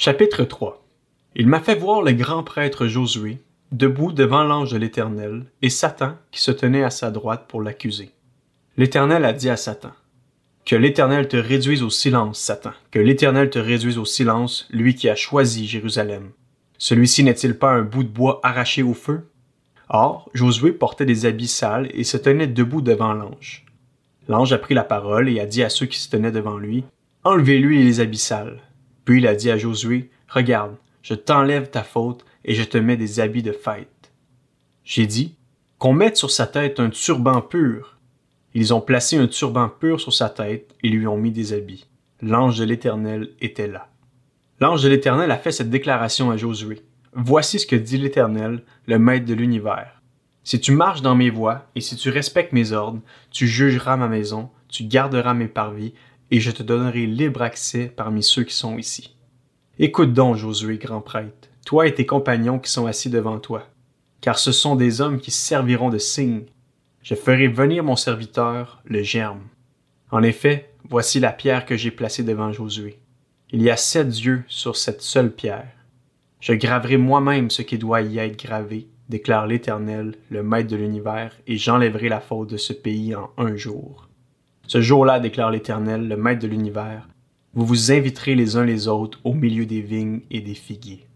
Chapitre 3 Il m'a fait voir le grand prêtre Josué, debout devant l'ange de l'Éternel, et Satan qui se tenait à sa droite pour l'accuser. L'Éternel a dit à Satan, Que l'Éternel te réduise au silence, Satan, que l'Éternel te réduise au silence, lui qui a choisi Jérusalem. Celui-ci n'est-il pas un bout de bois arraché au feu Or, Josué portait des habits sales et se tenait debout devant l'ange. L'ange a pris la parole et a dit à ceux qui se tenaient devant lui, Enlevez-lui les habits sales. Puis il a dit à Josué, Regarde, je t'enlève ta faute et je te mets des habits de fête. J'ai dit, Qu'on mette sur sa tête un turban pur. Ils ont placé un turban pur sur sa tête et lui ont mis des habits. L'ange de l'Éternel était là. L'ange de l'Éternel a fait cette déclaration à Josué. Voici ce que dit l'Éternel, le Maître de l'univers. Si tu marches dans mes voies et si tu respectes mes ordres, tu jugeras ma maison, tu garderas mes parvis, et je te donnerai libre accès parmi ceux qui sont ici. Écoute donc, Josué, grand prêtre, toi et tes compagnons qui sont assis devant toi, car ce sont des hommes qui serviront de signe. Je ferai venir mon serviteur, le germe. En effet, voici la pierre que j'ai placée devant Josué. Il y a sept dieux sur cette seule pierre. Je graverai moi-même ce qui doit y être gravé, déclare l'Éternel, le Maître de l'univers, et j'enlèverai la faute de ce pays en un jour. Ce jour-là, déclare l'Éternel, le Maître de l'univers, vous vous inviterez les uns les autres au milieu des vignes et des figuiers.